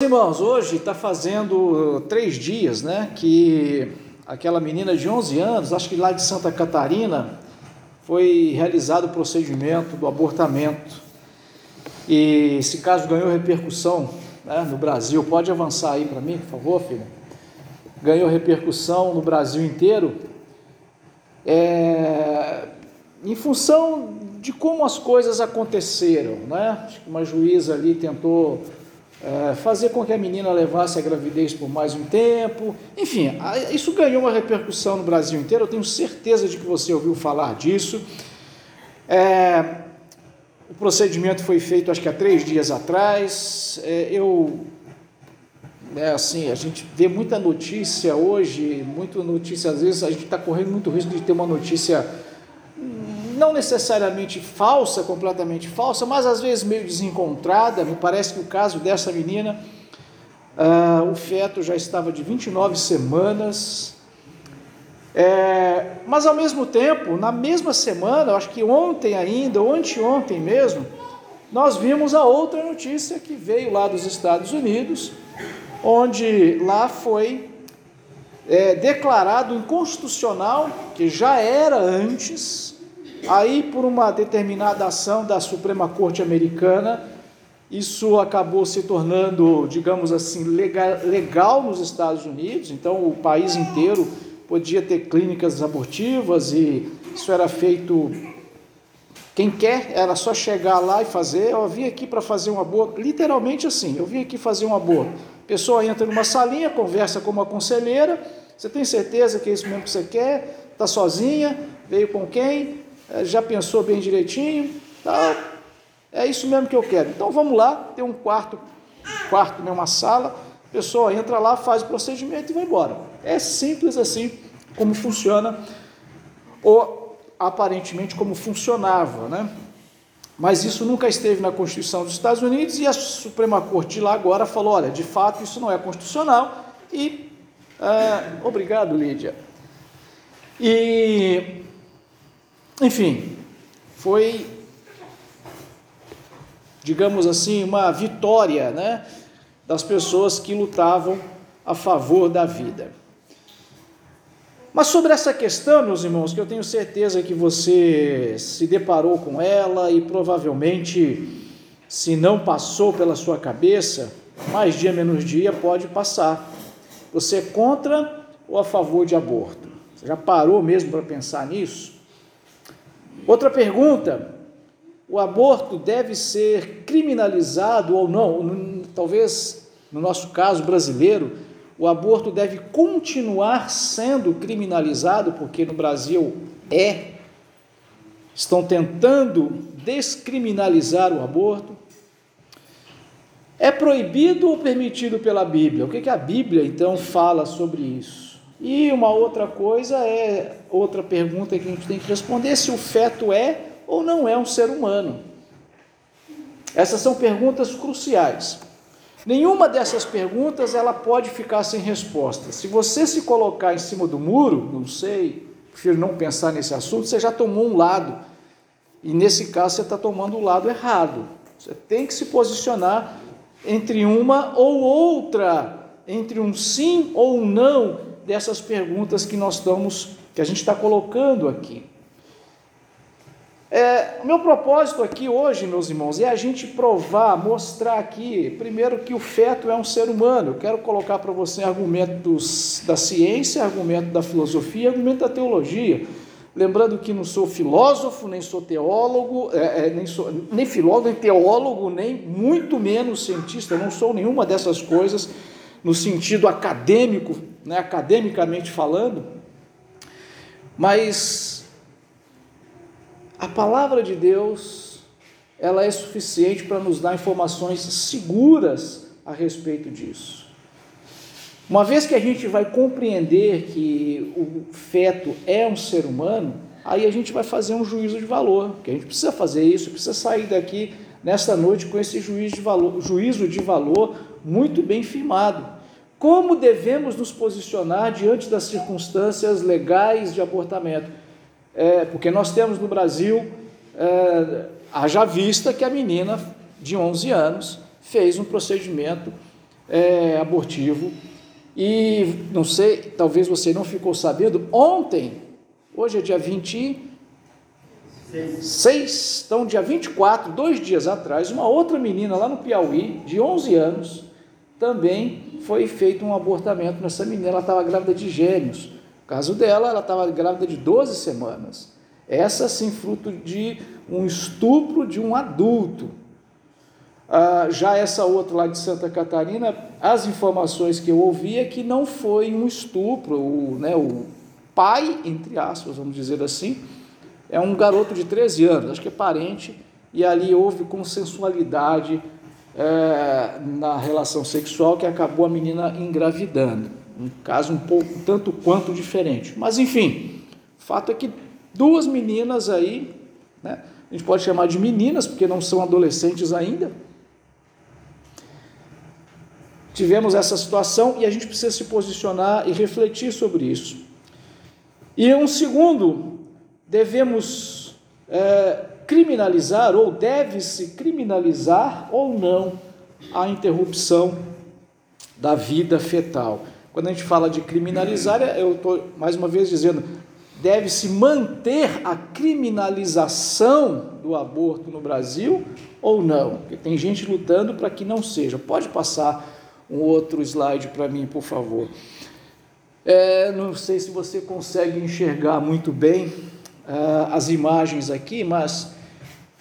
Irmãos, hoje está fazendo três dias, né, que aquela menina de 11 anos, acho que lá de Santa Catarina, foi realizado o procedimento do abortamento. E esse caso ganhou repercussão né, no Brasil. Pode avançar aí para mim, por favor, filho? Ganhou repercussão no Brasil inteiro. É, em função de como as coisas aconteceram, né? Acho que uma juíza ali tentou é, fazer com que a menina levasse a gravidez por mais um tempo. Enfim, isso ganhou uma repercussão no Brasil inteiro. Eu tenho certeza de que você ouviu falar disso. É, o procedimento foi feito, acho que há três dias atrás. É, eu, é assim, a gente vê muita notícia hoje, muita notícia às vezes a gente está correndo muito risco de ter uma notícia não necessariamente falsa, completamente falsa, mas às vezes meio desencontrada. Me parece que o caso dessa menina, uh, o feto já estava de 29 semanas. É, mas ao mesmo tempo, na mesma semana, acho que ontem ainda, ou anteontem mesmo, nós vimos a outra notícia que veio lá dos Estados Unidos, onde lá foi é, declarado inconstitucional, que já era antes, Aí, por uma determinada ação da Suprema Corte Americana, isso acabou se tornando, digamos assim, legal, legal nos Estados Unidos, então o país inteiro podia ter clínicas abortivas e isso era feito. Quem quer era só chegar lá e fazer. Eu vim aqui para fazer um aborto, literalmente assim. Eu vim aqui fazer um aborto. A pessoa entra numa salinha, conversa com uma conselheira. Você tem certeza que é isso mesmo que você quer? Está sozinha? Veio com quem? É, já pensou bem direitinho, tá? é isso mesmo que eu quero. Então vamos lá, tem um quarto, quarto, né, uma sala, a pessoa entra lá, faz o procedimento e vai embora. É simples assim como funciona, ou aparentemente como funcionava, né? Mas isso nunca esteve na Constituição dos Estados Unidos e a Suprema Corte de lá agora falou: olha, de fato isso não é constitucional e. Uh, obrigado, Lídia. E enfim, foi, digamos assim, uma vitória né, das pessoas que lutavam a favor da vida. Mas sobre essa questão, meus irmãos, que eu tenho certeza que você se deparou com ela e provavelmente, se não passou pela sua cabeça, mais dia menos dia pode passar. Você é contra ou a favor de aborto? Você já parou mesmo para pensar nisso? Outra pergunta: o aborto deve ser criminalizado ou não? Talvez, no nosso caso brasileiro, o aborto deve continuar sendo criminalizado, porque no Brasil é. Estão tentando descriminalizar o aborto. É proibido ou permitido pela Bíblia? O que, que a Bíblia então fala sobre isso? E uma outra coisa é, outra pergunta que a gente tem que responder, se o feto é ou não é um ser humano. Essas são perguntas cruciais. Nenhuma dessas perguntas ela pode ficar sem resposta. Se você se colocar em cima do muro, não sei, prefiro não pensar nesse assunto, você já tomou um lado. E nesse caso você está tomando o lado errado. Você tem que se posicionar entre uma ou outra, entre um sim ou um não, dessas perguntas que nós estamos, que a gente está colocando aqui. É, o meu propósito aqui hoje, meus irmãos, é a gente provar, mostrar aqui, primeiro, que o feto é um ser humano. Eu quero colocar para você argumentos da ciência, argumento da filosofia, argumento da teologia. Lembrando que não sou filósofo, nem sou teólogo, é, é, nem, sou, nem filólogo, nem teólogo, nem muito menos cientista, não sou nenhuma dessas coisas no sentido acadêmico, né, academicamente falando, mas a palavra de Deus ela é suficiente para nos dar informações seguras a respeito disso. Uma vez que a gente vai compreender que o feto é um ser humano, aí a gente vai fazer um juízo de valor, que a gente precisa fazer isso, precisa sair daqui nesta noite com esse juízo de valor, juízo de valor muito bem firmado. Como devemos nos posicionar diante das circunstâncias legais de abortamento? É, porque nós temos no Brasil, é, haja vista que a menina de 11 anos fez um procedimento é, abortivo. E não sei, talvez você não ficou sabendo, ontem, hoje é dia 26, então dia 24, dois dias atrás, uma outra menina lá no Piauí, de 11 anos, também foi feito um abortamento nessa menina, ela estava grávida de gêmeos. No caso dela, ela estava grávida de 12 semanas. Essa sim, fruto de um estupro de um adulto. Ah, já essa outra lá de Santa Catarina, as informações que eu ouvi é que não foi um estupro, o, né, o pai, entre aspas, vamos dizer assim, é um garoto de 13 anos, acho que é parente, e ali houve consensualidade é, na relação sexual que acabou a menina engravidando. Um caso um pouco, tanto quanto diferente. Mas enfim, fato é que duas meninas aí, né, a gente pode chamar de meninas, porque não são adolescentes ainda, tivemos essa situação e a gente precisa se posicionar e refletir sobre isso. E um segundo, devemos é, criminalizar ou deve-se criminalizar ou não a interrupção da vida fetal. Quando a gente fala de criminalizar, eu estou mais uma vez dizendo, deve-se manter a criminalização do aborto no Brasil ou não? Porque tem gente lutando para que não seja. Pode passar um outro slide para mim, por favor. É, não sei se você consegue enxergar muito bem uh, as imagens aqui, mas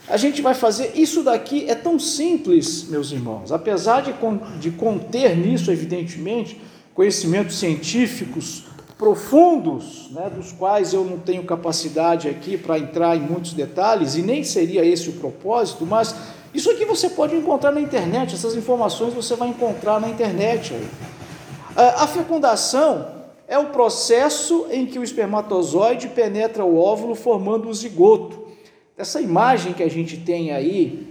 a gente vai fazer. Isso daqui é tão simples, meus irmãos, apesar de, de conter nisso, evidentemente, conhecimentos científicos profundos, né, dos quais eu não tenho capacidade aqui para entrar em muitos detalhes, e nem seria esse o propósito, mas isso aqui você pode encontrar na internet, essas informações você vai encontrar na internet. Ah, a fecundação é o processo em que o espermatozoide penetra o óvulo formando o zigoto. Essa imagem que a gente tem aí,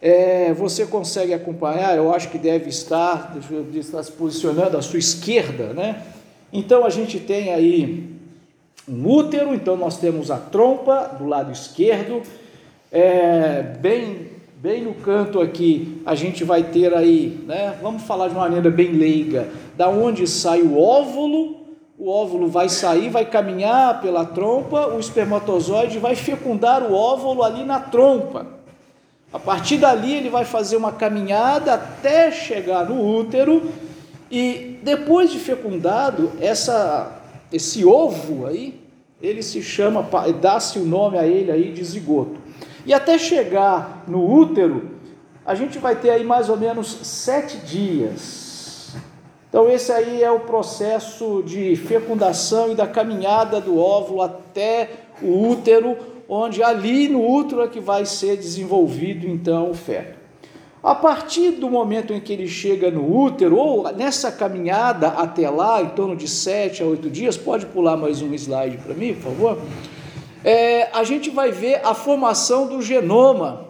é, você consegue acompanhar, eu acho que deve estar, estar se posicionando à sua esquerda, né? Então a gente tem aí um útero, então nós temos a trompa do lado esquerdo, é, bem Bem no canto aqui, a gente vai ter aí, né? Vamos falar de uma maneira bem leiga, da onde sai o óvulo, o óvulo vai sair, vai caminhar pela trompa, o espermatozoide vai fecundar o óvulo ali na trompa. A partir dali ele vai fazer uma caminhada até chegar no útero e depois de fecundado, essa esse ovo aí, ele se chama, dá-se o nome a ele aí de zigoto. E até chegar no útero, a gente vai ter aí mais ou menos sete dias. Então, esse aí é o processo de fecundação e da caminhada do óvulo até o útero, onde ali no útero é que vai ser desenvolvido então o feto. A partir do momento em que ele chega no útero, ou nessa caminhada até lá, em torno de sete a oito dias, pode pular mais um slide para mim, por favor? é, a gente vai ver a formação do genoma.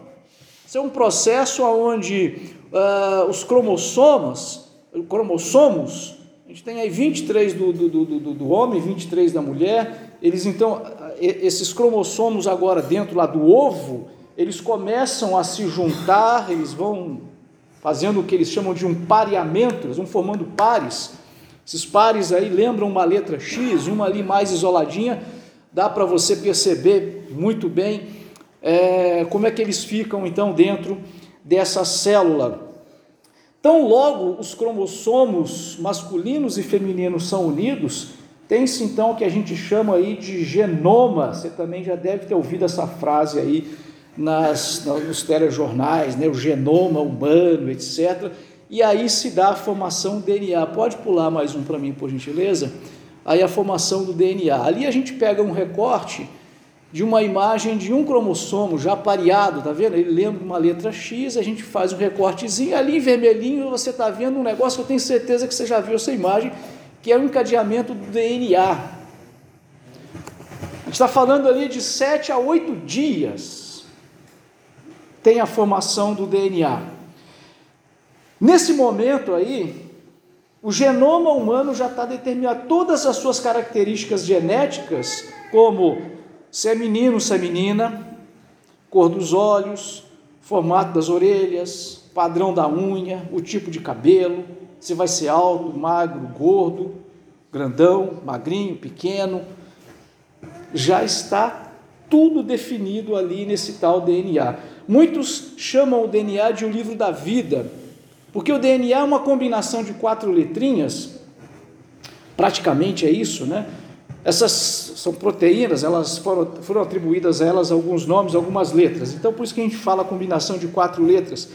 Isso é um processo onde uh, os cromossomos, cromossomos, a gente tem aí 23 do, do, do, do, do homem, 23 da mulher, eles então, esses cromossomos agora dentro lá do ovo, eles começam a se juntar, eles vão fazendo o que eles chamam de um pareamento, eles vão formando pares. Esses pares aí lembram uma letra X, uma ali mais isoladinha, dá para você perceber muito bem é, como é que eles ficam então dentro dessa célula. Tão logo os cromossomos masculinos e femininos são unidos, tem-se então o que a gente chama aí de genoma. Você também já deve ter ouvido essa frase aí nas, nos telejornais, né? o genoma humano, etc. E aí se dá a formação do DNA. Pode pular mais um para mim, por gentileza? aí a formação do DNA. Ali a gente pega um recorte de uma imagem de um cromossomo já pareado, tá vendo? Ele lembra uma letra X, a gente faz um recortezinho, ali em vermelhinho você está vendo um negócio que eu tenho certeza que você já viu essa imagem, que é o encadeamento do DNA. A gente está falando ali de 7 a 8 dias tem a formação do DNA. Nesse momento aí, o genoma humano já está determinado todas as suas características genéticas, como se é menino, se é menina, cor dos olhos, formato das orelhas, padrão da unha, o tipo de cabelo, se vai ser alto, magro, gordo, grandão, magrinho, pequeno. Já está tudo definido ali nesse tal DNA. Muitos chamam o DNA de o livro da vida, porque o DNA é uma combinação de quatro letrinhas, praticamente é isso, né? Essas são proteínas, elas foram, foram atribuídas a elas alguns nomes, algumas letras. Então, por isso que a gente fala a combinação de quatro letras.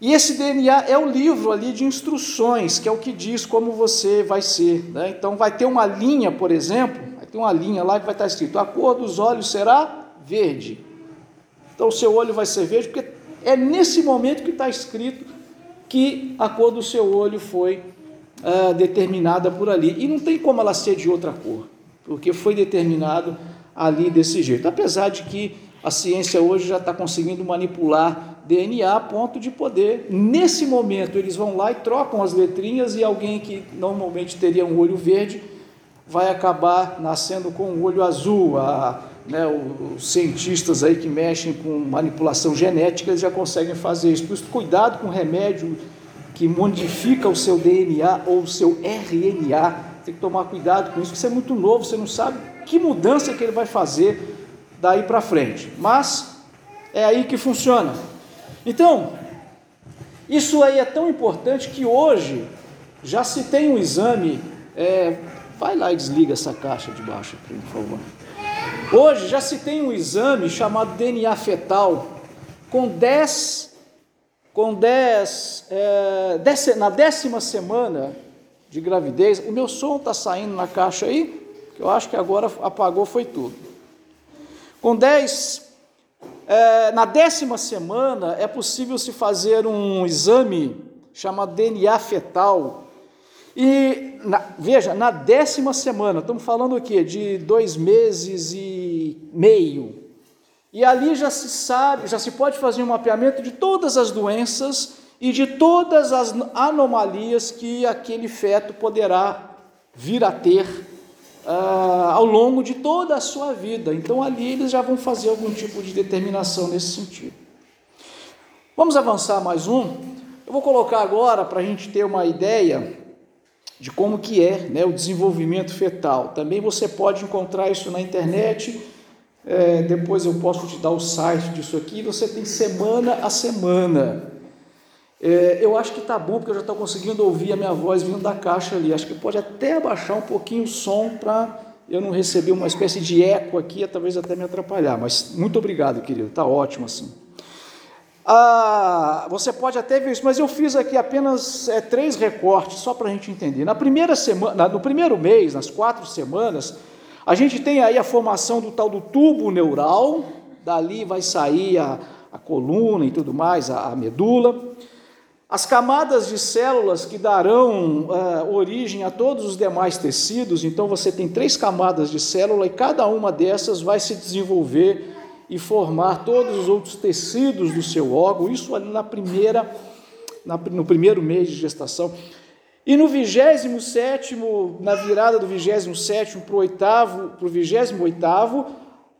E esse DNA é o livro ali de instruções, que é o que diz como você vai ser. Né? Então, vai ter uma linha, por exemplo, vai ter uma linha lá que vai estar escrito: a cor dos olhos será verde. Então, o seu olho vai ser verde, porque é nesse momento que está escrito que a cor do seu olho foi uh, determinada por ali. E não tem como ela ser de outra cor, porque foi determinado ali desse jeito. Apesar de que a ciência hoje já está conseguindo manipular DNA a ponto de poder, nesse momento, eles vão lá e trocam as letrinhas e alguém que normalmente teria um olho verde vai acabar nascendo com um olho azul. A, né, os cientistas aí que mexem com manipulação genética já conseguem fazer isso. Por isso, cuidado com remédio que modifica o seu DNA ou o seu RNA. Tem que tomar cuidado com isso, porque você é muito novo, você não sabe que mudança que ele vai fazer daí para frente. Mas é aí que funciona. Então, isso aí é tão importante que hoje já se tem um exame. É, vai lá e desliga essa caixa de baixo, por favor. Hoje já se tem um exame chamado DNA fetal com 10 com 10, é, dez, na décima semana de gravidez, o meu som está saindo na caixa aí, que eu acho que agora apagou foi tudo. Com 10, é, na décima semana é possível se fazer um exame chamado DNA fetal. E na, veja, na décima semana, estamos falando o quê? De dois meses e meio, e ali já se sabe, já se pode fazer um mapeamento de todas as doenças e de todas as anomalias que aquele feto poderá vir a ter uh, ao longo de toda a sua vida. Então ali eles já vão fazer algum tipo de determinação nesse sentido. Vamos avançar mais um. Eu vou colocar agora para a gente ter uma ideia de como que é né, o desenvolvimento fetal. Também você pode encontrar isso na internet é, depois eu posso te dar o site disso aqui. Você tem semana a semana. É, eu acho que tá bom, porque eu já estou conseguindo ouvir a minha voz vindo da caixa ali. Acho que pode até abaixar um pouquinho o som para eu não receber uma espécie de eco aqui, talvez até me atrapalhar. Mas muito obrigado, querido. Tá ótimo assim. Ah, você pode até ver isso, mas eu fiz aqui apenas é, três recortes só para a gente entender. Na primeira semana, no primeiro mês, nas quatro semanas, a gente tem aí a formação do tal do tubo neural, dali vai sair a, a coluna e tudo mais, a, a, medula. As camadas de células que darão uh, origem a todos os demais tecidos, então você tem três camadas de célula e cada uma dessas vai se desenvolver e formar todos os outros tecidos do seu órgão, isso ali na primeira, na, no primeiro mês de gestação. E no 27, na virada do 27 para o oitavo, para o 28,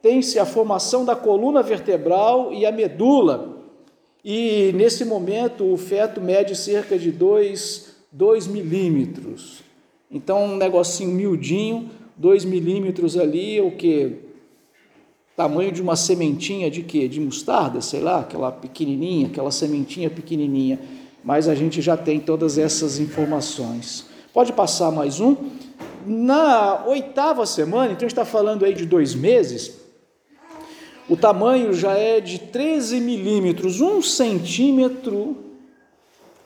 tem-se a formação da coluna vertebral e a medula. E nesse momento o feto mede cerca de 2, 2 milímetros. Então um negocinho miudinho, 2 milímetros ali, o que? Tamanho de uma sementinha de quê? De mostarda, sei lá, aquela pequenininha, aquela sementinha pequenininha mas a gente já tem todas essas informações. Pode passar mais um. Na oitava semana, então está falando aí de dois meses, o tamanho já é de 13 milímetros, um centímetro,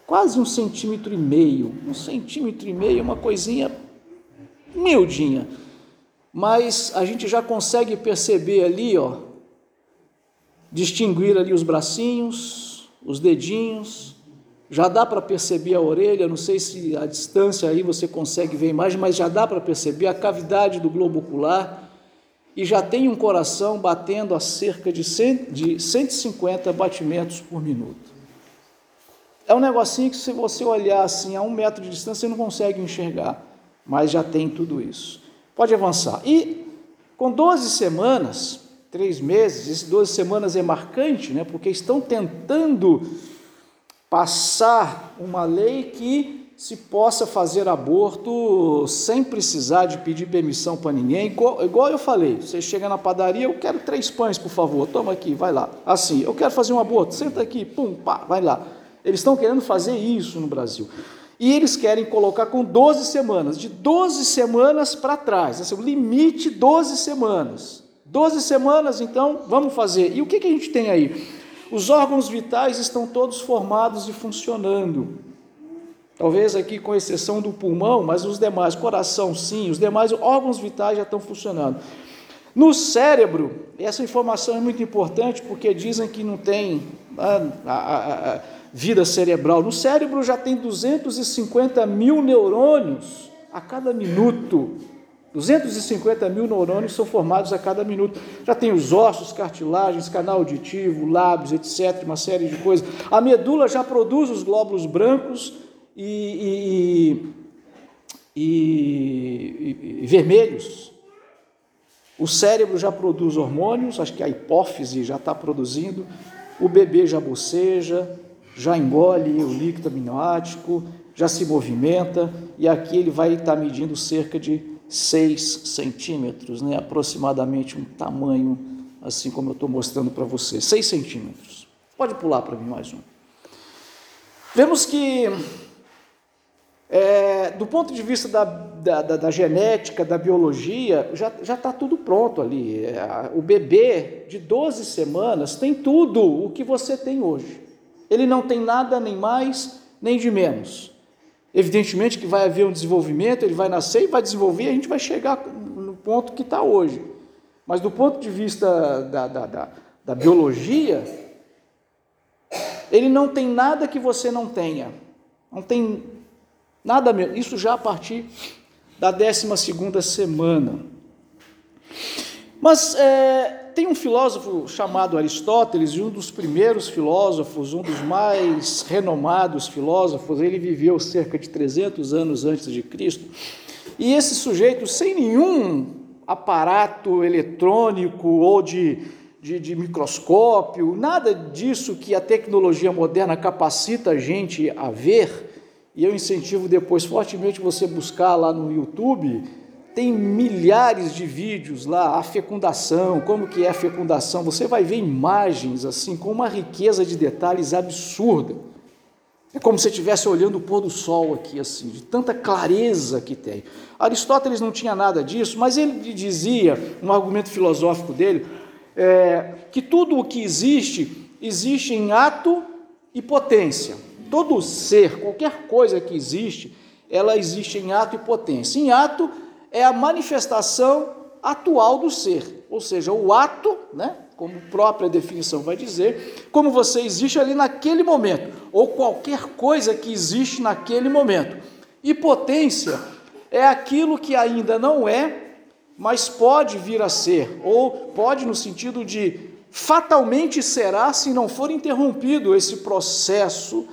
quase um centímetro e meio. Um centímetro e meio é uma coisinha miudinha, mas a gente já consegue perceber ali, ó, distinguir ali os bracinhos, os dedinhos, já dá para perceber a orelha, não sei se a distância aí você consegue ver a imagem, mas já dá para perceber a cavidade do globo ocular e já tem um coração batendo a cerca de, 100, de 150 batimentos por minuto. É um negocinho que se você olhar assim a um metro de distância você não consegue enxergar, mas já tem tudo isso. Pode avançar. E com 12 semanas, três meses, esse 12 semanas é marcante, né, porque estão tentando passar uma lei que se possa fazer aborto sem precisar de pedir permissão para ninguém. Igual, eu falei, você chega na padaria, eu quero três pães, por favor, toma aqui, vai lá. Assim, eu quero fazer um aborto, senta aqui, pum, pá, vai lá. Eles estão querendo fazer isso no Brasil. E eles querem colocar com 12 semanas, de 12 semanas para trás, assim, o limite 12 semanas. 12 semanas, então, vamos fazer. E o que, que a gente tem aí? Os órgãos vitais estão todos formados e funcionando. Talvez aqui com exceção do pulmão, mas os demais, coração sim, os demais órgãos vitais já estão funcionando. No cérebro, essa informação é muito importante porque dizem que não tem a, a, a, vida cerebral. No cérebro já tem 250 mil neurônios a cada minuto. 250 mil neurônios são formados a cada minuto. Já tem os ossos, cartilagens, canal auditivo, lábios, etc., uma série de coisas. A medula já produz os glóbulos brancos e, e, e, e vermelhos. O cérebro já produz hormônios, acho que a hipófise já está produzindo, o bebê já boceja, já engole o líquido aminoático, já se movimenta, e aqui ele vai estar medindo cerca de 6 centímetros, né? aproximadamente um tamanho, assim como eu estou mostrando para você, 6 centímetros. Pode pular para mim mais um. Vemos que é, do ponto de vista da, da, da, da genética, da biologia, já está tudo pronto ali. É, o bebê de 12 semanas tem tudo o que você tem hoje. Ele não tem nada nem mais nem de menos. Evidentemente que vai haver um desenvolvimento, ele vai nascer e vai desenvolver, e a gente vai chegar no ponto que está hoje. Mas do ponto de vista da, da, da, da biologia, ele não tem nada que você não tenha. Não tem Nada mesmo. Isso já a partir da 12 semana. Mas é, tem um filósofo chamado Aristóteles, e um dos primeiros filósofos, um dos mais renomados filósofos, ele viveu cerca de 300 anos antes de Cristo. E esse sujeito, sem nenhum aparato eletrônico ou de, de, de microscópio, nada disso que a tecnologia moderna capacita a gente a ver, e eu incentivo depois fortemente você buscar lá no YouTube, tem milhares de vídeos lá, a fecundação, como que é a fecundação, você vai ver imagens assim, com uma riqueza de detalhes absurda. É como se estivesse olhando o pôr do sol aqui, assim, de tanta clareza que tem. Aristóteles não tinha nada disso, mas ele dizia, um argumento filosófico dele, é, que tudo o que existe, existe em ato e potência. Todo ser, qualquer coisa que existe, ela existe em ato e potência. Em ato é a manifestação atual do ser, ou seja, o ato, né, como própria definição vai dizer, como você existe ali naquele momento, ou qualquer coisa que existe naquele momento. E potência é aquilo que ainda não é, mas pode vir a ser, ou pode no sentido de fatalmente será se não for interrompido esse processo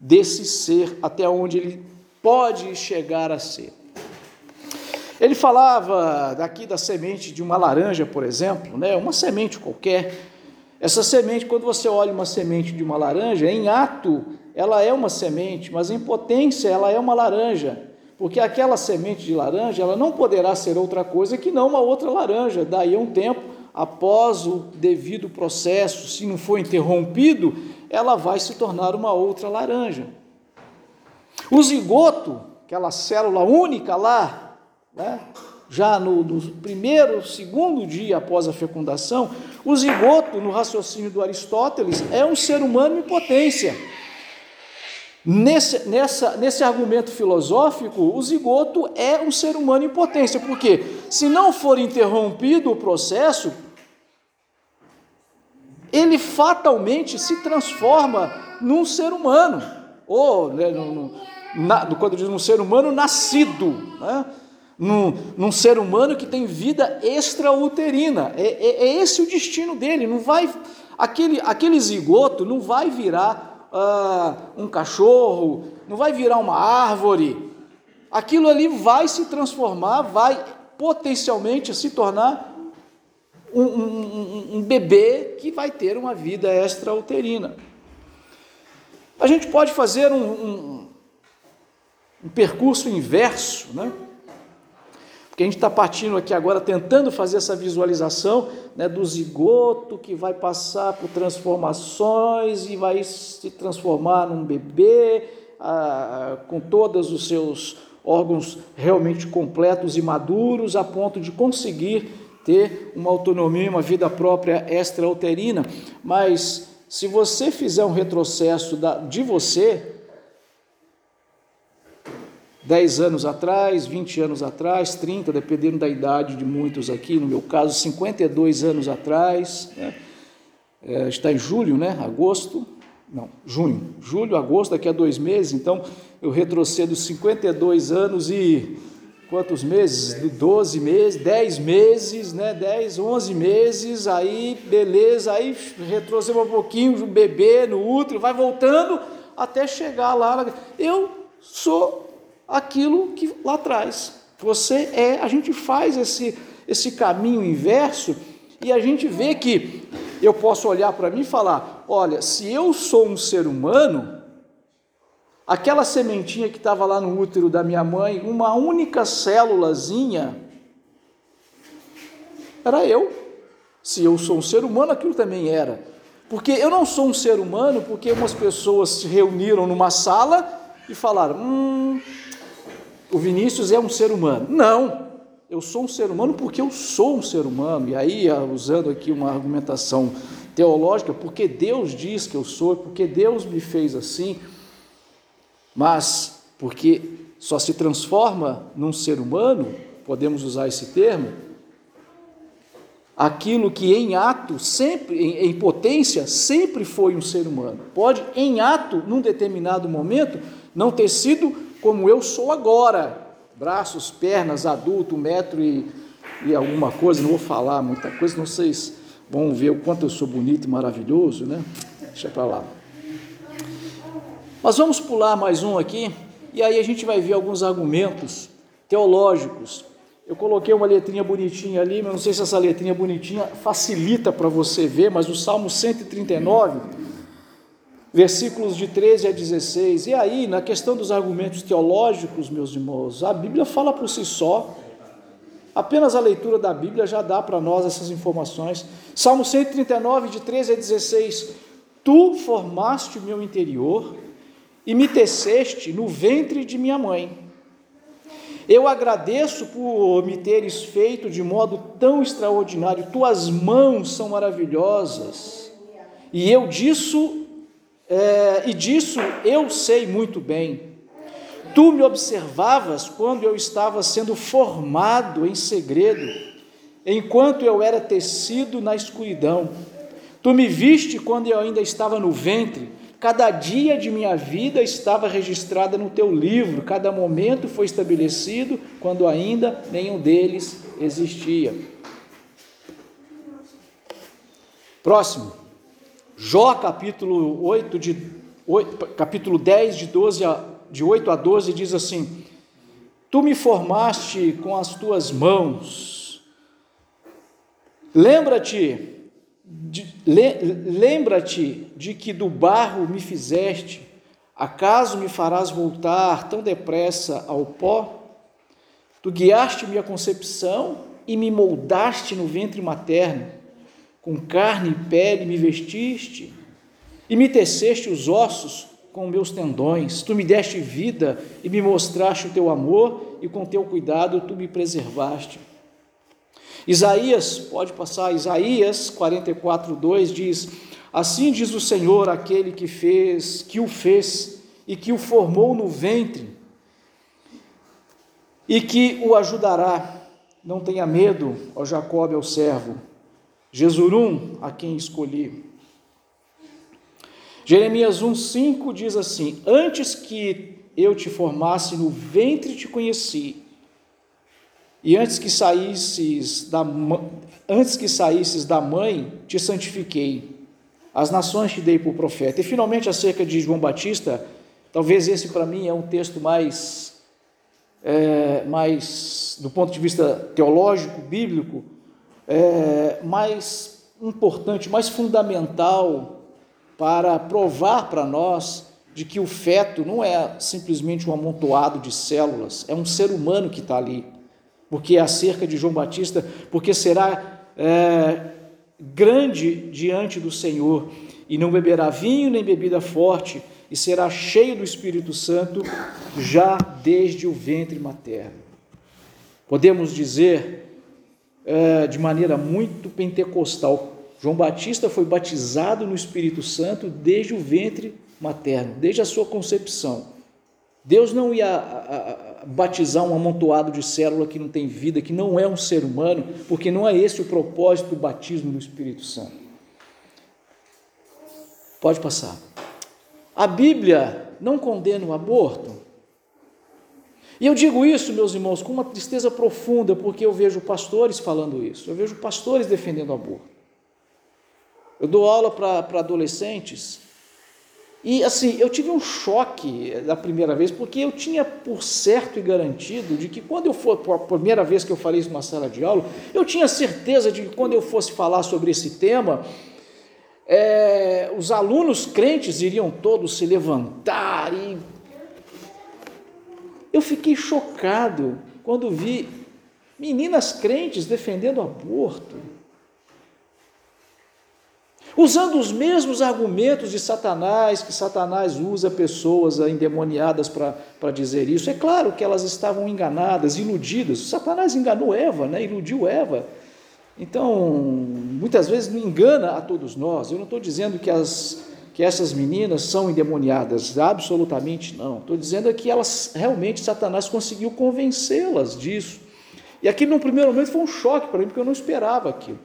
desse ser até onde ele pode chegar a ser. Ele falava daqui da semente de uma laranja, por exemplo, né? uma semente qualquer. Essa semente, quando você olha uma semente de uma laranja, em ato ela é uma semente, mas em potência ela é uma laranja, porque aquela semente de laranja ela não poderá ser outra coisa que não uma outra laranja. Daí a um tempo, após o devido processo, se não for interrompido, ela vai se tornar uma outra laranja. O zigoto, aquela célula única lá, né, já no, no, primeiro, segundo dia após a fecundação, o zigoto, no raciocínio do Aristóteles, é um ser humano em potência. Nesse, nessa, nesse argumento filosófico, o zigoto é um ser humano em potência, porque se não for interrompido o processo, ele fatalmente se transforma num ser humano, ou né, no, na, quando diz um ser humano nascido, né? Num, num ser humano que tem vida extrauterina. É, é, é, esse o destino dele. Não vai aquele, aquele zigoto não vai virar uh, um cachorro, não vai virar uma árvore. Aquilo ali vai se transformar, vai potencialmente se tornar um, um, um bebê que vai ter uma vida extrauterina. A gente pode fazer um, um percurso inverso, né? Porque a gente está partindo aqui agora tentando fazer essa visualização né, do zigoto que vai passar por transformações e vai se transformar num bebê ah, com todos os seus órgãos realmente completos e maduros a ponto de conseguir ter uma autonomia, uma vida própria extrauterina. Mas se você fizer um retrocesso da, de você, 10 anos atrás, 20 anos atrás, 30, dependendo da idade de muitos aqui, no meu caso, 52 anos atrás, né? é, está em julho, né? Agosto, não, junho, julho, agosto, daqui a dois meses, então eu retrocedo 52 anos e quantos meses? 12 meses, 10 meses, né? 10, 11 meses, aí beleza, aí retrocedo um pouquinho, um bebê no útero, vai voltando até chegar lá. Eu sou aquilo que lá atrás. Você é, a gente faz esse, esse caminho inverso e a gente vê que eu posso olhar para mim e falar: olha, se eu sou um ser humano, aquela sementinha que estava lá no útero da minha mãe, uma única célulazinha, era eu. Se eu sou um ser humano, aquilo também era. Porque eu não sou um ser humano porque umas pessoas se reuniram numa sala e falaram: hum, o Vinícius é um ser humano. Não, eu sou um ser humano porque eu sou um ser humano. E aí, ah, usando aqui uma argumentação teológica, porque Deus diz que eu sou, porque Deus me fez assim, mas porque só se transforma num ser humano, podemos usar esse termo, aquilo que em ato, sempre, em, em potência, sempre foi um ser humano. Pode, em ato, num determinado momento, não ter sido como eu sou agora, braços, pernas, adulto, metro e, e alguma coisa, não vou falar muita coisa, não sei se vão ver o quanto eu sou bonito e maravilhoso, né? Deixa para lá. Mas vamos pular mais um aqui, e aí a gente vai ver alguns argumentos teológicos. Eu coloquei uma letrinha bonitinha ali, mas não sei se essa letrinha bonitinha facilita para você ver, mas o Salmo 139 versículos de 13 a 16. E aí, na questão dos argumentos teológicos, meus irmãos, a Bíblia fala por si só. Apenas a leitura da Bíblia já dá para nós essas informações. Salmo 139, de 13 a 16. Tu formaste o meu interior e me teceste no ventre de minha mãe. Eu agradeço por me teres feito de modo tão extraordinário. Tuas mãos são maravilhosas. E eu disso é, e disso eu sei muito bem. Tu me observavas quando eu estava sendo formado em segredo, enquanto eu era tecido na escuridão. Tu me viste quando eu ainda estava no ventre. Cada dia de minha vida estava registrada no teu livro, cada momento foi estabelecido quando ainda nenhum deles existia. Próximo. Jó capítulo 8 de 8, capítulo 10 de 12 a de 8 a 12 diz assim: Tu me formaste com as tuas mãos. Lembra-te lembra-te de que do barro me fizeste. Acaso me farás voltar tão depressa ao pó? Tu guiaste minha concepção e me moldaste no ventre materno com carne e pele me vestiste, e me teceste os ossos com meus tendões. Tu me deste vida e me mostraste o teu amor, e com teu cuidado tu me preservaste. Isaías, pode passar, Isaías 44, 2 diz: Assim diz o Senhor, aquele que fez, que o fez e que o formou no ventre, e que o ajudará. Não tenha medo, ó Jacob, ao servo Jesurum, a quem escolhi. Jeremias 1,5 diz assim: Antes que eu te formasse no ventre te conheci, e antes que saísses da, antes que saísses da mãe te santifiquei. As nações te dei por profeta. E finalmente, acerca de João Batista, talvez esse para mim é um texto mais, é, mais, do ponto de vista teológico, bíblico, é, mais importante, mais fundamental para provar para nós de que o feto não é simplesmente um amontoado de células, é um ser humano que está ali. Porque é acerca de João Batista, porque será é, grande diante do Senhor, e não beberá vinho nem bebida forte, e será cheio do Espírito Santo já desde o ventre materno. Podemos dizer é, de maneira muito pentecostal: João Batista foi batizado no Espírito Santo desde o ventre materno, desde a sua concepção. Deus não ia batizar um amontoado de célula que não tem vida, que não é um ser humano, porque não é esse o propósito do batismo no Espírito Santo. Pode passar. A Bíblia não condena o aborto. E eu digo isso, meus irmãos, com uma tristeza profunda, porque eu vejo pastores falando isso, eu vejo pastores defendendo o aborto. Eu dou aula para adolescentes e assim, eu tive um choque da primeira vez, porque eu tinha por certo e garantido de que quando eu for, a primeira vez que eu falei isso numa sala de aula, eu tinha certeza de que quando eu fosse falar sobre esse tema, é, os alunos crentes iriam todos se levantar e. Eu fiquei chocado quando vi meninas crentes defendendo aborto usando os mesmos argumentos de Satanás, que Satanás usa pessoas endemoniadas para dizer isso. É claro que elas estavam enganadas, iludidas. Satanás enganou Eva, né? iludiu Eva. Então, muitas vezes não engana a todos nós. Eu não estou dizendo que, as, que essas meninas são endemoniadas, absolutamente não. Estou dizendo que elas realmente Satanás conseguiu convencê-las disso. E aqui, no primeiro momento, foi um choque para mim, porque eu não esperava aquilo.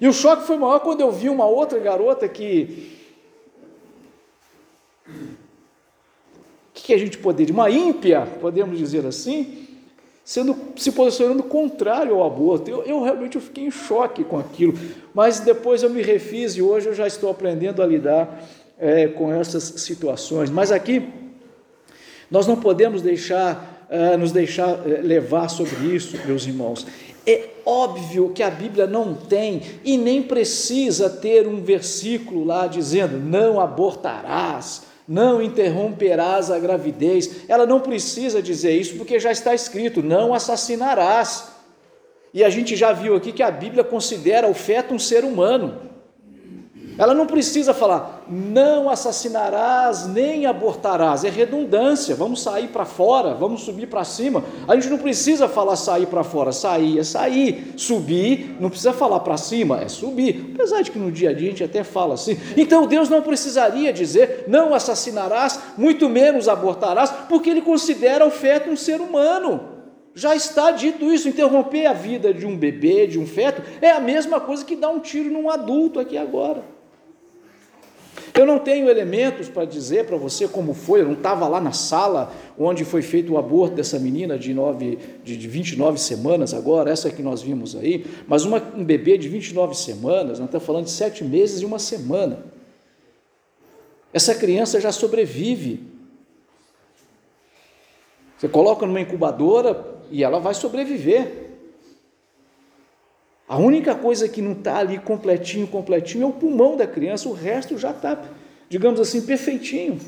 E o choque foi maior quando eu vi uma outra garota que. O que a gente poderia? Uma ímpia, podemos dizer assim, sendo, se posicionando contrário ao aborto. Eu, eu realmente eu fiquei em choque com aquilo, mas depois eu me refiz e hoje eu já estou aprendendo a lidar é, com essas situações. Mas aqui nós não podemos deixar, uh, nos deixar uh, levar sobre isso, meus irmãos. É óbvio que a Bíblia não tem e nem precisa ter um versículo lá dizendo: não abortarás, não interromperás a gravidez. Ela não precisa dizer isso porque já está escrito: não assassinarás. E a gente já viu aqui que a Bíblia considera o feto um ser humano. Ela não precisa falar, não assassinarás nem abortarás, é redundância, vamos sair para fora, vamos subir para cima. A gente não precisa falar sair para fora, sair é sair, subir, não precisa falar para cima, é subir. Apesar de que no dia a dia a gente até fala assim. Então Deus não precisaria dizer, não assassinarás, muito menos abortarás, porque Ele considera o feto um ser humano. Já está dito isso, interromper a vida de um bebê, de um feto, é a mesma coisa que dar um tiro num adulto aqui agora. Eu não tenho elementos para dizer para você como foi, eu não estava lá na sala onde foi feito o aborto dessa menina de, de 29 semanas agora, essa que nós vimos aí, mas uma, um bebê de 29 semanas, nós estamos falando de sete meses e uma semana. Essa criança já sobrevive. Você coloca numa incubadora e ela vai sobreviver. A única coisa que não está ali completinho, completinho é o pulmão da criança, o resto já está, digamos assim, perfeitinho.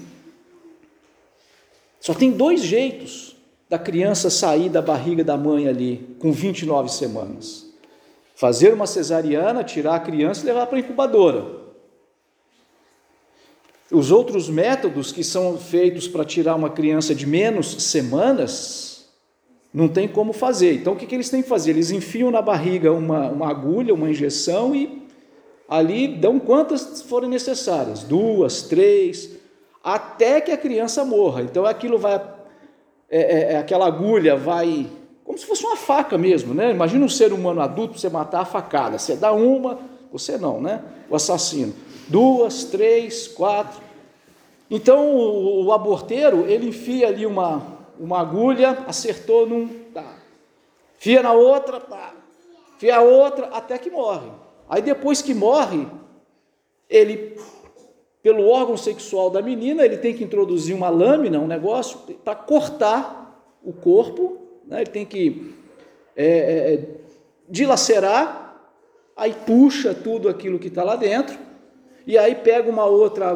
Só tem dois jeitos da criança sair da barriga da mãe ali, com 29 semanas: fazer uma cesariana, tirar a criança e levar para a incubadora. Os outros métodos que são feitos para tirar uma criança de menos semanas, não tem como fazer. Então o que, que eles têm que fazer? Eles enfiam na barriga uma, uma agulha, uma injeção e ali dão quantas forem necessárias duas, três, até que a criança morra. Então aquilo vai. É, é, é, aquela agulha vai. Como se fosse uma faca mesmo, né? Imagina um ser humano adulto você matar a facada. Você dá uma, você não, né? O assassino. Duas, três, quatro. Então o, o aborteiro ele enfia ali uma, uma agulha, acertou num, tá. Fia na outra, tá. Fia a outra, até que morre. Aí depois que morre, ele, pelo órgão sexual da menina, ele tem que introduzir uma lâmina, um negócio, para cortar o corpo, né? ele tem que é, é, é, dilacerar, aí puxa tudo aquilo que está lá dentro, e aí pega uma outra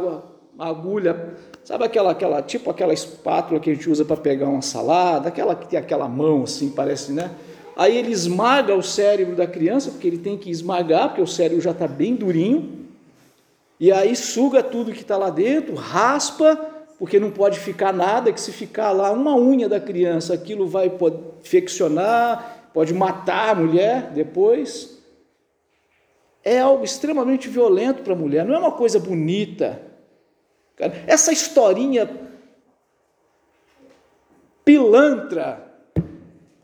uma agulha, sabe aquela, aquela tipo aquela espátula que a gente usa para pegar uma salada, aquela que tem aquela mão assim, parece, né? Aí ele esmaga o cérebro da criança, porque ele tem que esmagar, porque o cérebro já está bem durinho, e aí suga tudo que está lá dentro, raspa, porque não pode ficar nada, que se ficar lá uma unha da criança, aquilo vai infeccionar, pode matar a mulher depois. É algo extremamente violento para a mulher, não é uma coisa bonita. Essa historinha pilantra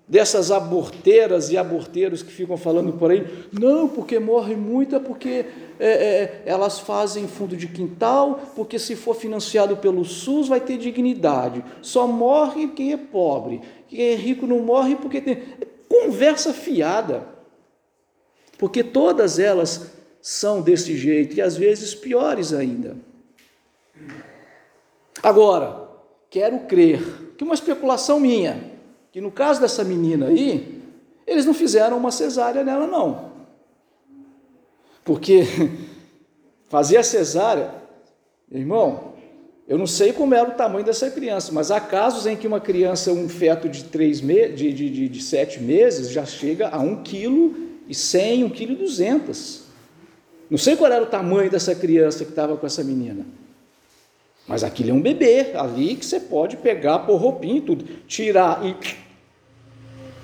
dessas aborteiras e aborteiros que ficam falando por aí, não, porque morre muito é porque é, é, elas fazem fundo de quintal, porque se for financiado pelo SUS vai ter dignidade. Só morre quem é pobre. Quem é rico não morre porque tem. Conversa fiada. Porque todas elas são desse jeito e às vezes piores ainda. Agora, quero crer que uma especulação minha, que no caso dessa menina aí, eles não fizeram uma cesárea nela, não. Porque fazer a cesárea, irmão, eu não sei como era o tamanho dessa criança, mas há casos em que uma criança, um feto de, três me de, de, de, de sete meses, já chega a um quilo e cem, um quilo e duzentos. Não sei qual era o tamanho dessa criança que estava com essa menina. Mas aquilo é um bebê ali que você pode pegar, pôr roupinha e tudo, tirar e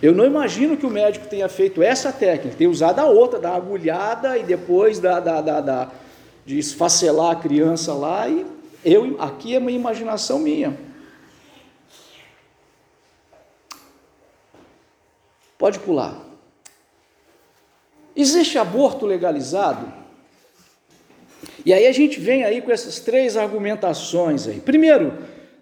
eu não imagino que o médico tenha feito essa técnica, tenha usado a outra, da agulhada e depois da, da, da, da de esfacelar a criança lá. E eu, aqui é uma imaginação minha. Pode pular. Existe aborto legalizado? E aí a gente vem aí com essas três argumentações aí. Primeiro,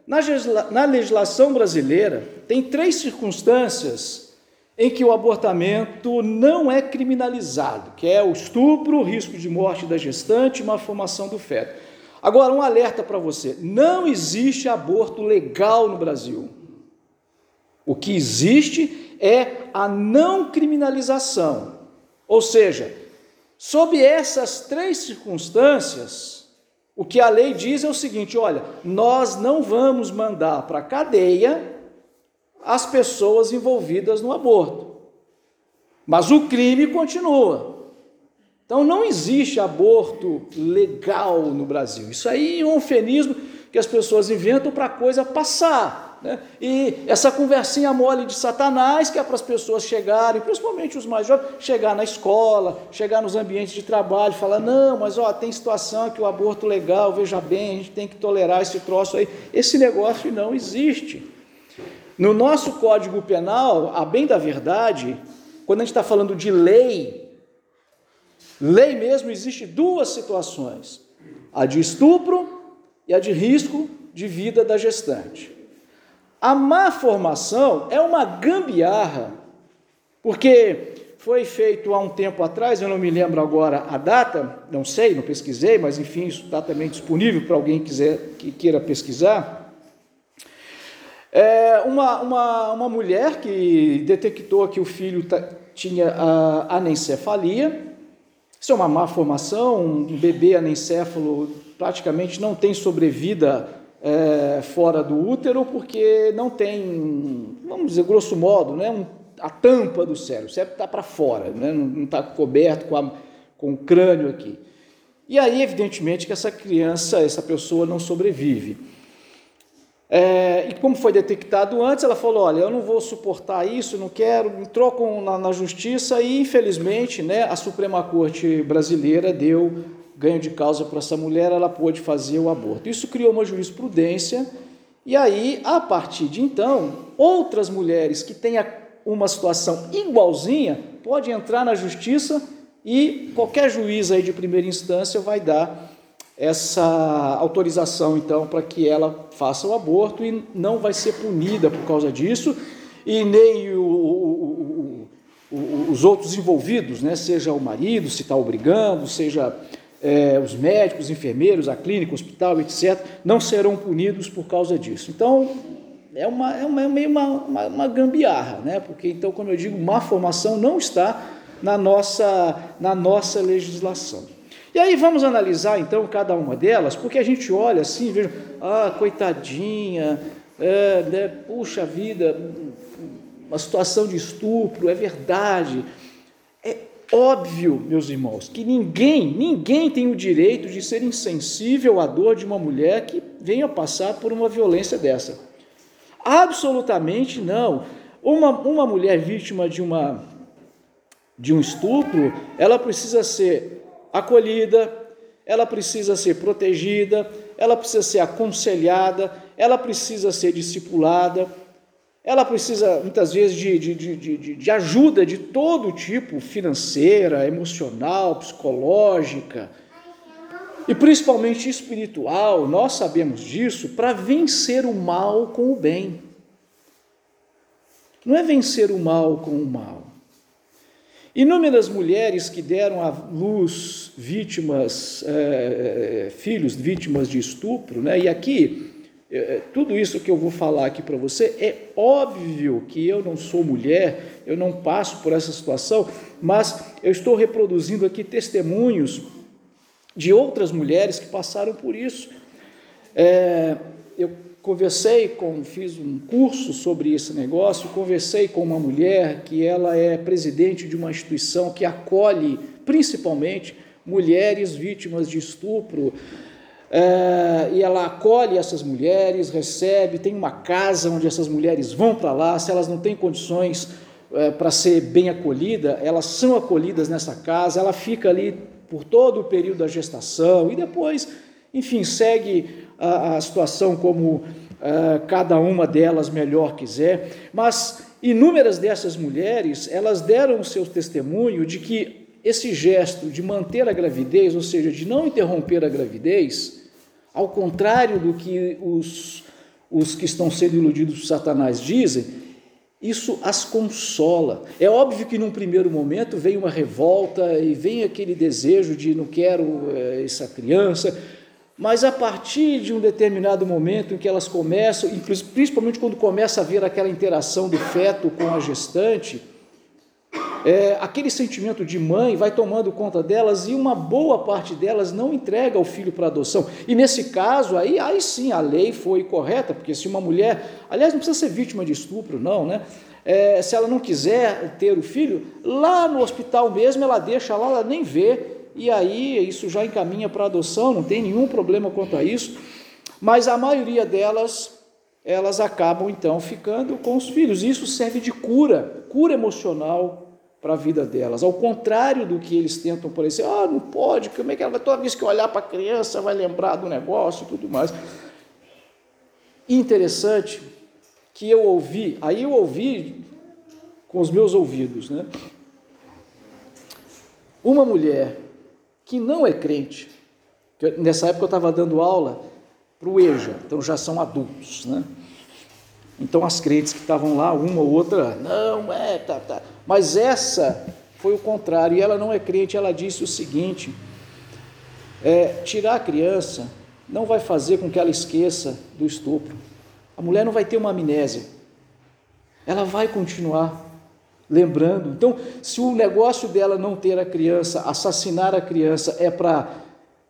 na legislação brasileira tem três circunstâncias em que o abortamento não é criminalizado, que é o estupro, o risco de morte da gestante e uma formação do feto. Agora, um alerta para você: não existe aborto legal no Brasil. O que existe é a não criminalização. Ou seja, sob essas três circunstâncias, o que a lei diz é o seguinte: olha, nós não vamos mandar para a cadeia as pessoas envolvidas no aborto. Mas o crime continua. Então não existe aborto legal no Brasil. Isso aí é um eufemismo que as pessoas inventam para a coisa passar. Né? E essa conversinha mole de Satanás, que é para as pessoas chegarem, principalmente os mais jovens, chegar na escola, chegar nos ambientes de trabalho, falar: não, mas ó, tem situação que o aborto legal, veja bem, a gente tem que tolerar esse troço aí. Esse negócio não existe. No nosso Código Penal, a bem da verdade, quando a gente está falando de lei, lei mesmo, existe duas situações: a de estupro e a de risco de vida da gestante. A má formação é uma gambiarra, porque foi feito há um tempo atrás, eu não me lembro agora a data, não sei, não pesquisei, mas enfim, isso está também disponível para alguém quiser, que queira pesquisar. É uma, uma, uma mulher que detectou que o filho tinha a anencefalia, isso é uma má formação, um bebê anencéfalo praticamente não tem sobrevida é, fora do útero porque não tem, vamos dizer, grosso modo, né, um, a tampa do cérebro, o cérebro está para fora, né, não está coberto com, a, com o crânio aqui. E aí, evidentemente, que essa criança, essa pessoa não sobrevive. É, e como foi detectado antes, ela falou: Olha, eu não vou suportar isso, não quero, entrou com, na, na justiça e, infelizmente, né, a Suprema Corte brasileira deu ganho de causa para essa mulher, ela pôde fazer o aborto. Isso criou uma jurisprudência, e aí, a partir de então, outras mulheres que tenham uma situação igualzinha podem entrar na justiça e qualquer juiz aí de primeira instância vai dar essa autorização, então, para que ela faça o aborto e não vai ser punida por causa disso, e nem o, o, o, os outros envolvidos, né, seja o marido, se está obrigando, seja é, os médicos, enfermeiros, a clínica, o hospital, etc., não serão punidos por causa disso. Então, é, uma, é uma, é meio uma, uma, uma gambiarra, né? porque, então, como eu digo, má formação não está na nossa, na nossa legislação. E aí vamos analisar então cada uma delas, porque a gente olha assim, veja, ah, coitadinha, é, né, puxa vida, uma situação de estupro, é verdade. Óbvio, meus irmãos, que ninguém, ninguém tem o direito de ser insensível à dor de uma mulher que venha passar por uma violência dessa. Absolutamente não. Uma, uma mulher vítima de, uma, de um estupro, ela precisa ser acolhida, ela precisa ser protegida, ela precisa ser aconselhada, ela precisa ser discipulada, ela precisa muitas vezes de, de, de, de, ajuda de todo tipo, financeira, emocional, psicológica e principalmente espiritual. Nós sabemos disso para vencer o mal com o bem. Não é vencer o mal com o mal. Inúmeras mulheres que deram à luz vítimas, é, filhos vítimas de estupro, né? e aqui tudo isso que eu vou falar aqui para você, é óbvio que eu não sou mulher, eu não passo por essa situação, mas eu estou reproduzindo aqui testemunhos de outras mulheres que passaram por isso. É, eu conversei com, fiz um curso sobre esse negócio, conversei com uma mulher que ela é presidente de uma instituição que acolhe principalmente mulheres vítimas de estupro, é, e ela acolhe essas mulheres, recebe, tem uma casa onde essas mulheres vão para lá, se elas não têm condições é, para ser bem acolhida, elas são acolhidas nessa casa, ela fica ali por todo o período da gestação e depois, enfim, segue a, a situação como é, cada uma delas melhor quiser, mas inúmeras dessas mulheres, elas deram o seu testemunho de que esse gesto de manter a gravidez, ou seja, de não interromper a gravidez, ao contrário do que os, os que estão sendo iludidos por Satanás dizem, isso as consola. É óbvio que num primeiro momento vem uma revolta e vem aquele desejo de não quero é, essa criança, mas a partir de um determinado momento em que elas começam, principalmente quando começa a ver aquela interação do feto com a gestante, é, aquele sentimento de mãe vai tomando conta delas e uma boa parte delas não entrega o filho para adoção. E nesse caso, aí, aí sim a lei foi correta, porque se uma mulher, aliás, não precisa ser vítima de estupro, não, né? É, se ela não quiser ter o filho, lá no hospital mesmo ela deixa lá, ela nem vê, e aí isso já encaminha para adoção, não tem nenhum problema quanto a isso. Mas a maioria delas, elas acabam então ficando com os filhos. Isso serve de cura, cura emocional para a vida delas. Ao contrário do que eles tentam parecer, ah, não pode, como é que ela vai, toda vez que olhar para a criança vai lembrar do negócio e tudo mais. Interessante que eu ouvi, aí eu ouvi com os meus ouvidos, né? Uma mulher que não é crente, nessa época eu estava dando aula para o EJA, então já são adultos, né? Então as crentes que estavam lá, uma ou outra, não, é, tá, tá. Mas essa foi o contrário, e ela não é crente, ela disse o seguinte: é, tirar a criança não vai fazer com que ela esqueça do estupro. A mulher não vai ter uma amnésia, ela vai continuar lembrando. Então, se o negócio dela não ter a criança, assassinar a criança, é para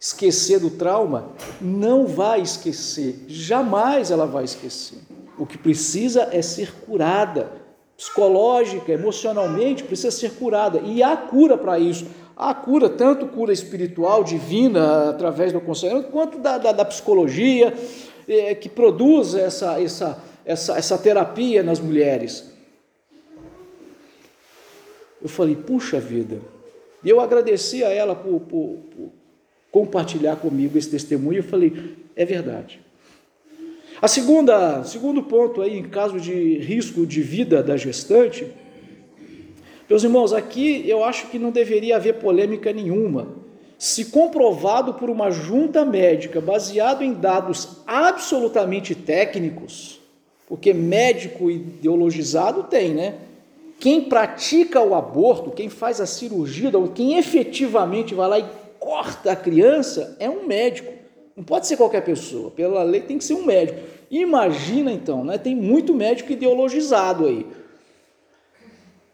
esquecer do trauma, não vai esquecer, jamais ela vai esquecer. O que precisa é ser curada, psicológica, emocionalmente, precisa ser curada. E há cura para isso. Há cura, tanto cura espiritual, divina, através do aconselhamento, quanto da, da, da psicologia, é, que produz essa, essa, essa, essa terapia nas mulheres. Eu falei, puxa vida. E eu agradeci a ela por, por, por compartilhar comigo esse testemunho. Eu falei, é verdade. A segunda, segundo ponto aí, em caso de risco de vida da gestante, meus irmãos, aqui eu acho que não deveria haver polêmica nenhuma. Se comprovado por uma junta médica, baseado em dados absolutamente técnicos, porque médico ideologizado tem, né? Quem pratica o aborto, quem faz a cirurgia, quem efetivamente vai lá e corta a criança, é um médico. Não pode ser qualquer pessoa. Pela lei tem que ser um médico. Imagina então, né? tem muito médico ideologizado aí.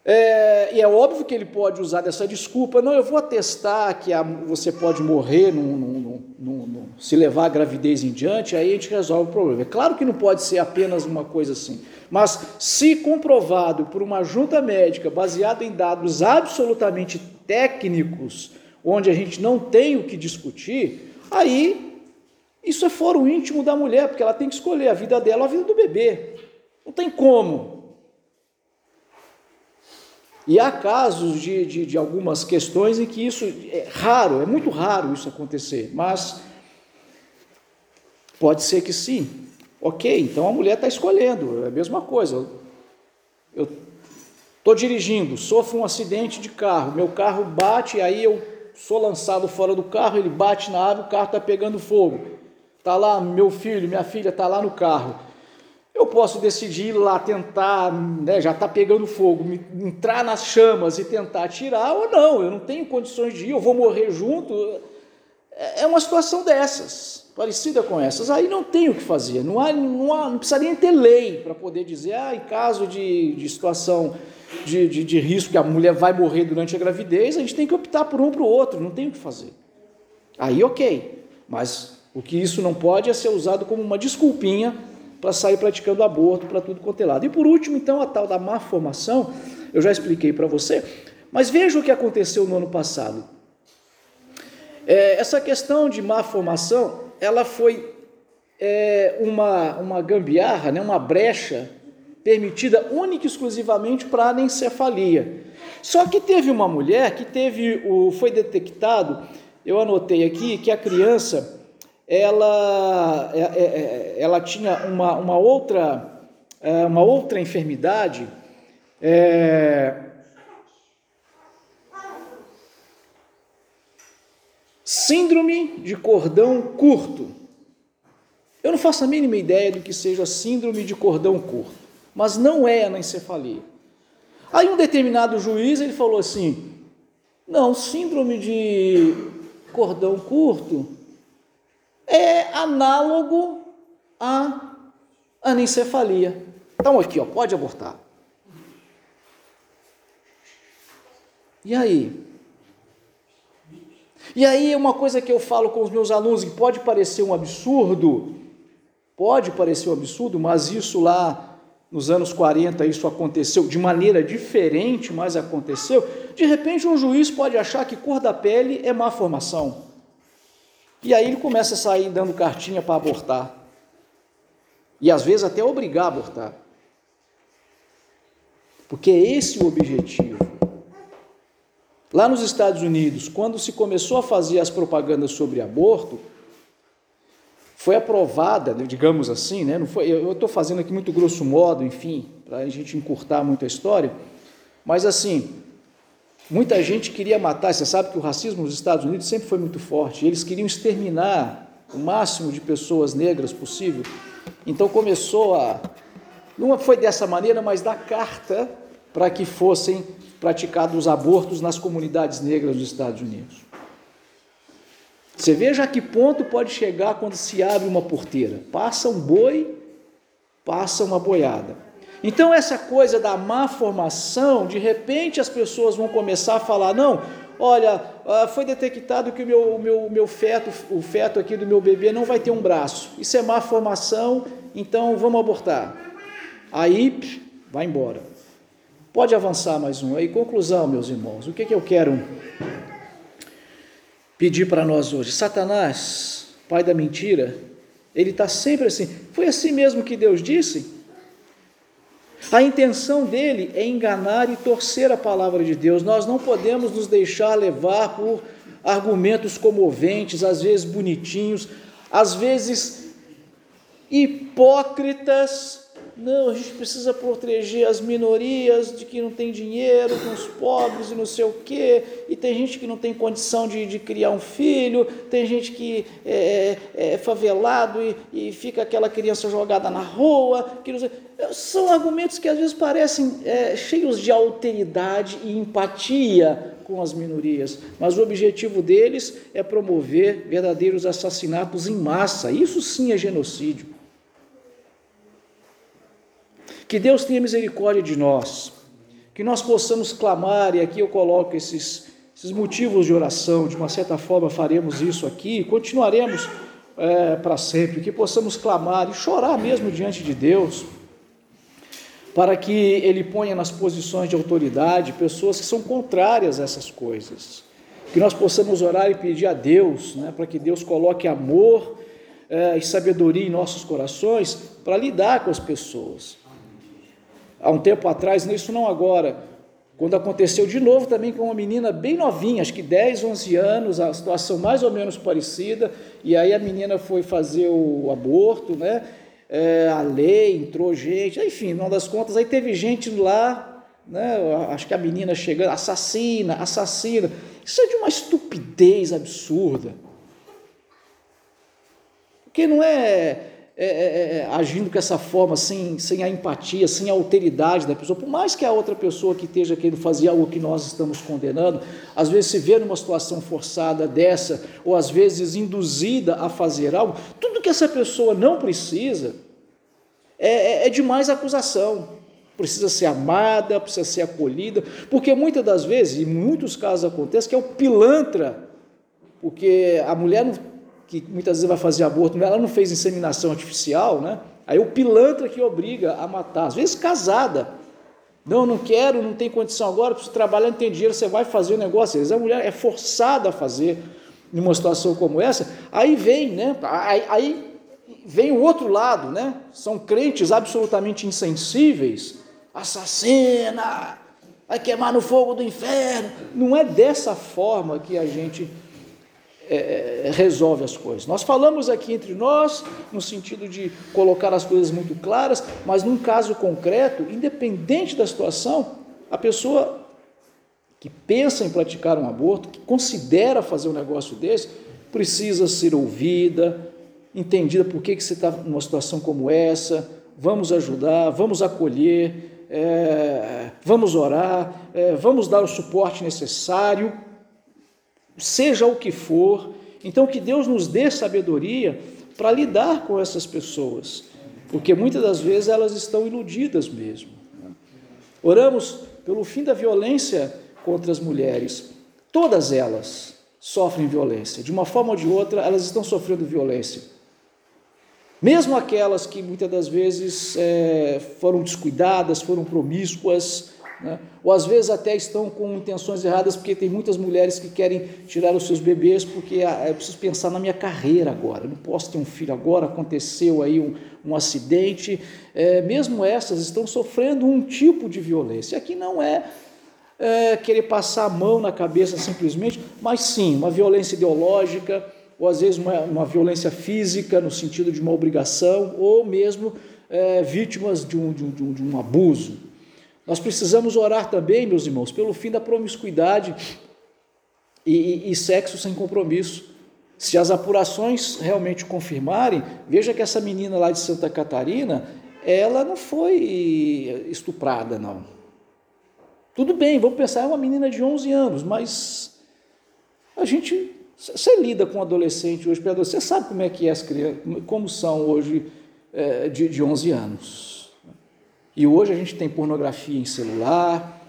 É, e é óbvio que ele pode usar dessa desculpa, não, eu vou atestar que a, você pode morrer num, num, num, se levar a gravidez em diante, aí a gente resolve o problema. É claro que não pode ser apenas uma coisa assim, mas se comprovado por uma junta médica baseada em dados absolutamente técnicos, onde a gente não tem o que discutir, aí isso é foro íntimo da mulher, porque ela tem que escolher a vida dela ou a vida do bebê. Não tem como. E há casos de, de, de, algumas questões em que isso é raro, é muito raro isso acontecer, mas pode ser que sim. Ok, então a mulher está escolhendo, é a mesma coisa. Eu estou dirigindo, sofro um acidente de carro, meu carro bate, aí eu sou lançado fora do carro, ele bate na árvore, o carro está pegando fogo. Está lá meu filho, minha filha está lá no carro. Eu posso decidir ir lá tentar, né, já está pegando fogo, entrar nas chamas e tentar tirar, ou não, eu não tenho condições de ir, eu vou morrer junto. É, é uma situação dessas, parecida com essas. Aí não tem o que fazer, não, há, não, há, não precisa nem ter lei para poder dizer, ah, em caso de, de situação de, de, de risco que a mulher vai morrer durante a gravidez, a gente tem que optar por um para o outro, não tem o que fazer. Aí ok, mas o que isso não pode é ser usado como uma desculpinha para sair praticando aborto para tudo quanto é lado. E por último, então, a tal da má formação, eu já expliquei para você, mas veja o que aconteceu no ano passado. É, essa questão de má formação, ela foi é, uma, uma gambiarra, né, uma brecha permitida única e exclusivamente para a anencefalia. Só que teve uma mulher que teve o, foi detectado, eu anotei aqui, que a criança ela, é, é, é, ela tinha uma, uma, outra, uma outra enfermidade, é, síndrome de cordão curto. Eu não faço a mínima ideia do que seja síndrome de cordão curto, mas não é anencefalia. Aí um determinado juiz ele falou assim: não, síndrome de cordão curto é análogo à anencefalia. Então aqui, ó, pode abortar. E aí? E aí uma coisa que eu falo com os meus alunos que pode parecer um absurdo, pode parecer um absurdo, mas isso lá nos anos 40 isso aconteceu de maneira diferente, mas aconteceu. De repente um juiz pode achar que cor da pele é má formação. E aí ele começa a sair dando cartinha para abortar. E às vezes até obrigar a abortar. Porque é esse o objetivo. Lá nos Estados Unidos, quando se começou a fazer as propagandas sobre aborto, foi aprovada, digamos assim, né? Não foi, eu estou fazendo aqui muito grosso modo, enfim, para a gente encurtar muito a história, mas assim, Muita gente queria matar, você sabe que o racismo nos Estados Unidos sempre foi muito forte, eles queriam exterminar o máximo de pessoas negras possível. Então começou a. Não foi dessa maneira, mas da carta para que fossem praticados abortos nas comunidades negras dos Estados Unidos. Você veja a que ponto pode chegar quando se abre uma porteira. Passa um boi, passa uma boiada. Então, essa coisa da má formação, de repente as pessoas vão começar a falar: não, olha, ah, foi detectado que o meu, meu, meu feto, o feto aqui do meu bebê não vai ter um braço. Isso é má formação, então vamos abortar. Aí, vai embora. Pode avançar mais um. Aí, conclusão, meus irmãos, o que, que eu quero pedir para nós hoje? Satanás, pai da mentira, ele está sempre assim. Foi assim mesmo que Deus disse? A intenção dele é enganar e torcer a palavra de Deus. Nós não podemos nos deixar levar por argumentos comoventes, às vezes bonitinhos, às vezes hipócritas, não, a gente precisa proteger as minorias de que não tem dinheiro, com os pobres e não sei o quê, e tem gente que não tem condição de, de criar um filho, tem gente que é, é, é favelado e, e, fica aquela criança jogada na rua. Que sei, são argumentos que às vezes parecem é, cheios de alteridade e empatia com as minorias, mas o objetivo deles é promover verdadeiros assassinatos em massa. Isso sim é genocídio. Que Deus tenha misericórdia de nós. que nós possamos clamar, e aqui eu coloco esses, esses motivos de oração, de uma certa forma faremos isso aqui, continuaremos é, para sempre, que possamos clamar e chorar mesmo diante de Deus, para que Ele ponha nas posições de autoridade pessoas que são contrárias a essas coisas, que nós possamos orar e pedir a Deus, né, para que Deus coloque amor é, e sabedoria em nossos corações para lidar com as pessoas há um tempo atrás, isso não agora, quando aconteceu de novo também com uma menina bem novinha, acho que 10, 11 anos, a situação mais ou menos parecida, e aí a menina foi fazer o aborto, né? É, a lei, entrou gente, enfim, não das contas, aí teve gente lá, né? Acho que a menina chegando, assassina, assassina. Isso é de uma estupidez absurda. Porque não é é, é, é, é, agindo com essa forma, sem, sem a empatia, sem a alteridade da pessoa, por mais que a outra pessoa que esteja querendo fazer algo que nós estamos condenando, às vezes se vê numa situação forçada dessa, ou às vezes induzida a fazer algo, tudo que essa pessoa não precisa é, é, é demais acusação. Precisa ser amada, precisa ser acolhida, porque muitas das vezes, em muitos casos acontece que é o pilantra, porque a mulher não que muitas vezes vai fazer aborto, ela não fez inseminação artificial, né? Aí o pilantra que obriga a matar, às vezes casada. Não, não quero, não tem condição agora, preciso trabalhar, não tem dinheiro, você vai fazer o negócio. Às vezes a mulher é forçada a fazer numa situação como essa. Aí vem, né? Aí, aí vem o outro lado, né? São crentes absolutamente insensíveis, assassina, vai queimar no fogo do inferno. Não é dessa forma que a gente é, é, resolve as coisas. Nós falamos aqui entre nós, no sentido de colocar as coisas muito claras, mas num caso concreto, independente da situação, a pessoa que pensa em praticar um aborto, que considera fazer um negócio desse, precisa ser ouvida, entendida por que, que você está numa situação como essa, vamos ajudar, vamos acolher, é, vamos orar, é, vamos dar o suporte necessário seja o que for. Então, que Deus nos dê sabedoria para lidar com essas pessoas, porque muitas das vezes elas estão iludidas mesmo. Oramos pelo fim da violência contra as mulheres. Todas elas sofrem violência, de uma forma ou de outra, elas estão sofrendo violência. Mesmo aquelas que muitas das vezes é, foram descuidadas, foram promíscuas, né? Ou às vezes até estão com intenções erradas, porque tem muitas mulheres que querem tirar os seus bebês, porque ah, eu preciso pensar na minha carreira agora, eu não posso ter um filho agora, aconteceu aí um, um acidente. É, mesmo essas estão sofrendo um tipo de violência. Aqui não é, é querer passar a mão na cabeça simplesmente, mas sim uma violência ideológica, ou às vezes uma, uma violência física, no sentido de uma obrigação, ou mesmo é, vítimas de um, de, um, de um abuso. Nós precisamos orar também, meus irmãos, pelo fim da promiscuidade e, e, e sexo sem compromisso. Se as apurações realmente confirmarem, veja que essa menina lá de Santa Catarina, ela não foi estuprada, não. Tudo bem, vamos pensar, é uma menina de 11 anos, mas a gente, você lida com adolescente hoje, você sabe como é que é as crianças, como são hoje é, de, de 11 anos. E hoje a gente tem pornografia em celular,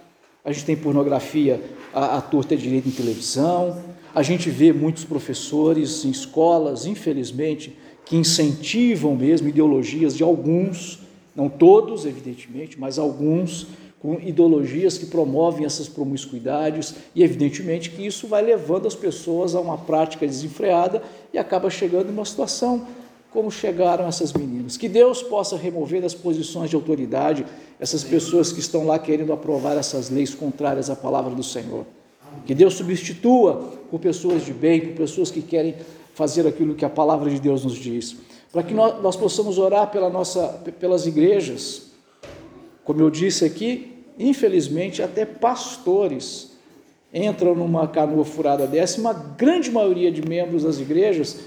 a gente tem pornografia à, à torta direita em televisão, a gente vê muitos professores em escolas, infelizmente, que incentivam mesmo ideologias de alguns, não todos, evidentemente, mas alguns, com ideologias que promovem essas promiscuidades, e evidentemente que isso vai levando as pessoas a uma prática desenfreada e acaba chegando em uma situação como chegaram essas meninas. Que Deus possa remover das posições de autoridade essas pessoas que estão lá querendo aprovar essas leis contrárias à palavra do Senhor. Que Deus substitua por pessoas de bem, por pessoas que querem fazer aquilo que a palavra de Deus nos diz. Para que nós, nós possamos orar pela nossa, pelas igrejas. Como eu disse aqui, infelizmente, até pastores entram numa canoa furada dessa, uma grande maioria de membros das igrejas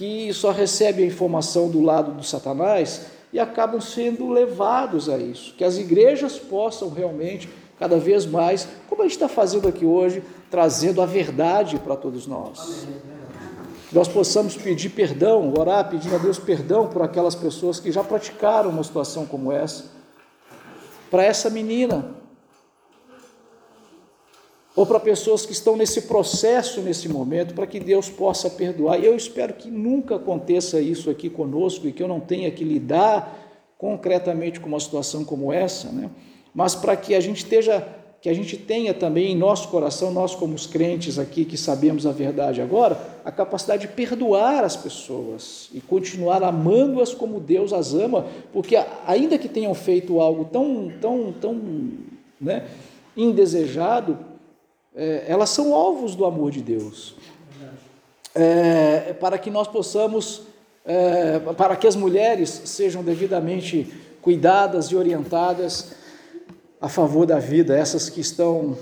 que só recebem a informação do lado do Satanás e acabam sendo levados a isso. Que as igrejas possam realmente, cada vez mais, como a gente está fazendo aqui hoje, trazendo a verdade para todos nós. Que nós possamos pedir perdão, orar pedindo a Deus perdão por aquelas pessoas que já praticaram uma situação como essa. Para essa menina, ou para pessoas que estão nesse processo nesse momento, para que Deus possa perdoar. E eu espero que nunca aconteça isso aqui conosco e que eu não tenha que lidar concretamente com uma situação como essa, né? Mas para que a gente esteja que a gente tenha também em nosso coração, nós como os crentes aqui que sabemos a verdade agora, a capacidade de perdoar as pessoas e continuar amando-as como Deus as ama, porque ainda que tenham feito algo tão, tão, tão né, indesejado, é, elas são alvos do amor de Deus. É, para que nós possamos, é, para que as mulheres sejam devidamente cuidadas e orientadas a favor da vida, essas que estão,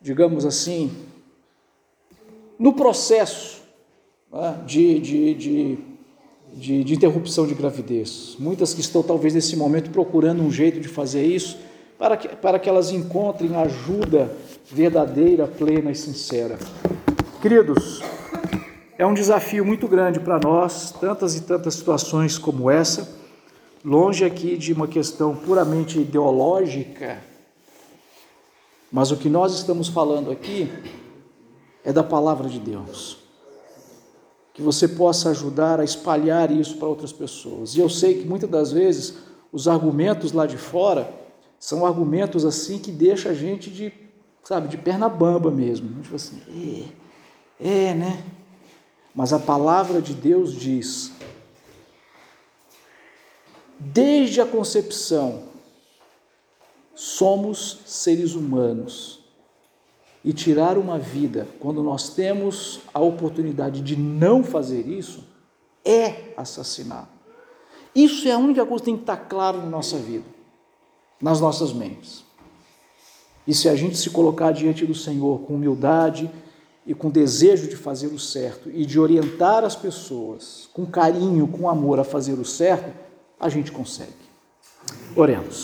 digamos assim, no processo né, de, de, de, de, de interrupção de gravidez. Muitas que estão, talvez, nesse momento procurando um jeito de fazer isso, para que, para que elas encontrem ajuda verdadeira, plena e sincera. Queridos, é um desafio muito grande para nós, tantas e tantas situações como essa longe aqui de uma questão puramente ideológica, mas o que nós estamos falando aqui é da palavra de Deus. Que você possa ajudar a espalhar isso para outras pessoas. E eu sei que muitas das vezes os argumentos lá de fora são argumentos assim que deixa a gente de, sabe, de perna bamba mesmo. Tipo assim, é, é, né? Mas a palavra de Deus diz Desde a concepção, somos seres humanos. E tirar uma vida, quando nós temos a oportunidade de não fazer isso, é assassinar. Isso é a única coisa que tem que estar claro na nossa vida, nas nossas mentes. E se a gente se colocar diante do Senhor com humildade e com desejo de fazer o certo e de orientar as pessoas com carinho, com amor a fazer o certo, a gente consegue. Oremos.